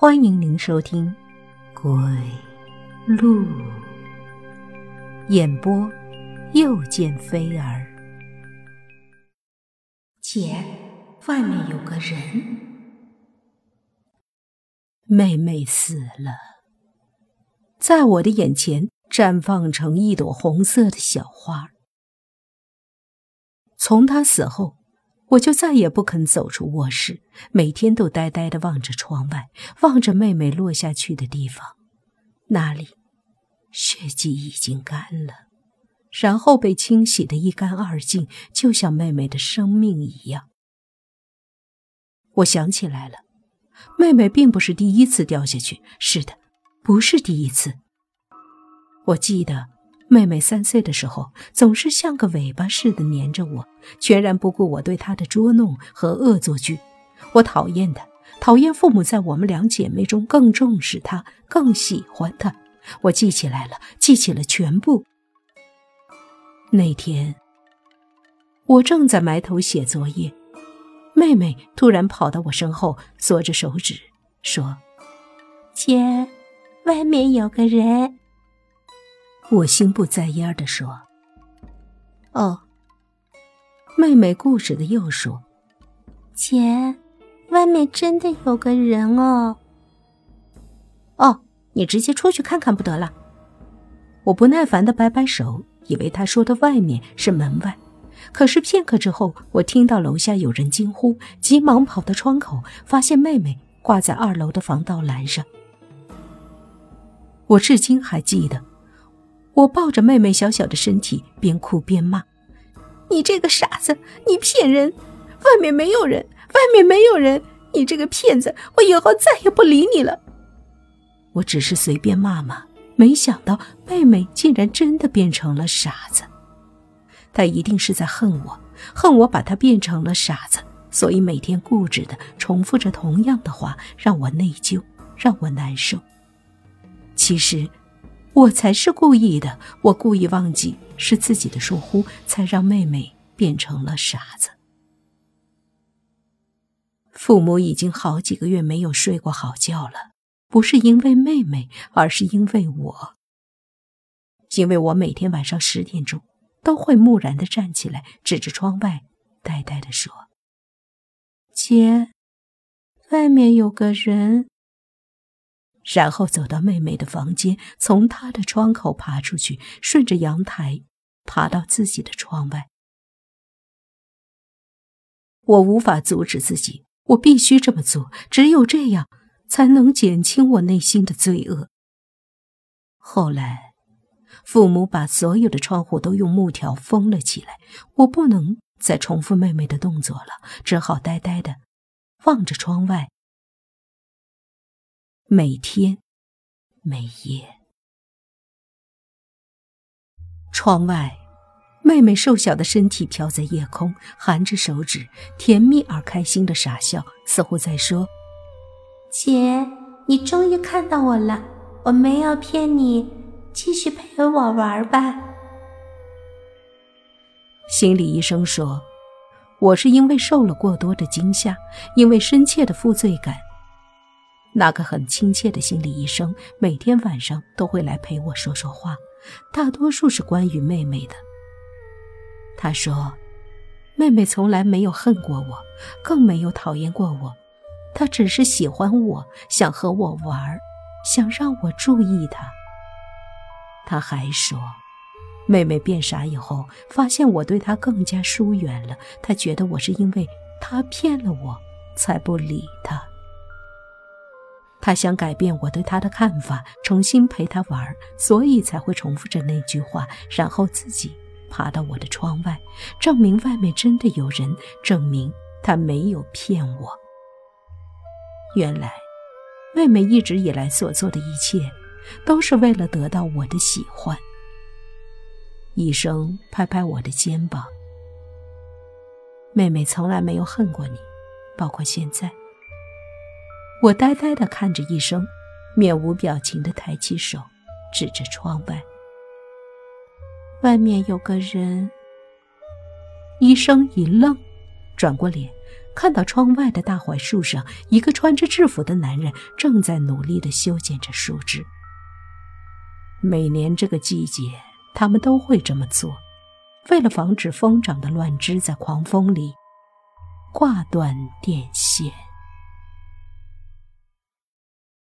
欢迎您收听《鬼路》演播，又见菲儿。姐，外面有个人。妹妹死了，在我的眼前绽放成一朵红色的小花。从她死后。我就再也不肯走出卧室，每天都呆呆地望着窗外，望着妹妹落下去的地方，那里血迹已经干了，然后被清洗得一干二净，就像妹妹的生命一样。我想起来了，妹妹并不是第一次掉下去，是的，不是第一次。我记得。妹妹三岁的时候，总是像个尾巴似的粘着我，全然不顾我对她的捉弄和恶作剧。我讨厌她，讨厌父母在我们两姐妹中更重视她，更喜欢她。我记起来了，记起了全部。那天，我正在埋头写作业，妹妹突然跑到我身后，缩着手指说：“姐，外面有个人。”我心不在焉的说：“哦。”妹妹固执的又说：“姐，外面真的有个人哦。”哦，你直接出去看看不得了？我不耐烦的摆摆手，以为他说的“外面”是门外。可是片刻之后，我听到楼下有人惊呼，急忙跑到窗口，发现妹妹挂在二楼的防盗栏上。我至今还记得。我抱着妹妹小小的身体，边哭边骂：“你这个傻子，你骗人！外面没有人，外面没有人！你这个骗子，我以后再也不理你了。”我只是随便骂骂，没想到妹妹竟然真的变成了傻子。她一定是在恨我，恨我把她变成了傻子，所以每天固执的重复着同样的话，让我内疚，让我难受。其实。我才是故意的，我故意忘记是自己的疏忽，才让妹妹变成了傻子。父母已经好几个月没有睡过好觉了，不是因为妹妹，而是因为我。因为我每天晚上十点钟都会木然的站起来，指着窗外，呆呆的说：“姐，外面有个人。”然后走到妹妹的房间，从她的窗口爬出去，顺着阳台爬到自己的窗外。我无法阻止自己，我必须这么做，只有这样才能减轻我内心的罪恶。后来，父母把所有的窗户都用木条封了起来，我不能再重复妹妹的动作了，只好呆呆的望着窗外。每天，每夜，窗外，妹妹瘦小的身体飘在夜空，含着手指，甜蜜而开心的傻笑，似乎在说：“姐，你终于看到我了，我没有骗你，继续陪我玩吧。”心理医生说：“我是因为受了过多的惊吓，因为深切的负罪感。”那个很亲切的心理医生每天晚上都会来陪我说说话，大多数是关于妹妹的。他说：“妹妹从来没有恨过我，更没有讨厌过我，她只是喜欢我，想和我玩，想让我注意她。”他还说：“妹妹变傻以后，发现我对她更加疏远了，她觉得我是因为她骗了我，才不理她。”他想改变我对他的看法，重新陪他玩，所以才会重复着那句话，然后自己爬到我的窗外，证明外面真的有人，证明他没有骗我。原来，妹妹一直以来所做的一切，都是为了得到我的喜欢。医生拍拍我的肩膀：“妹妹从来没有恨过你，包括现在。”我呆呆地看着医生，面无表情地抬起手，指着窗外。外面有个人。医生一愣，转过脸，看到窗外的大槐树上，一个穿着制服的男人正在努力地修剪着树枝。每年这个季节，他们都会这么做，为了防止疯长的乱枝在狂风里挂断电线。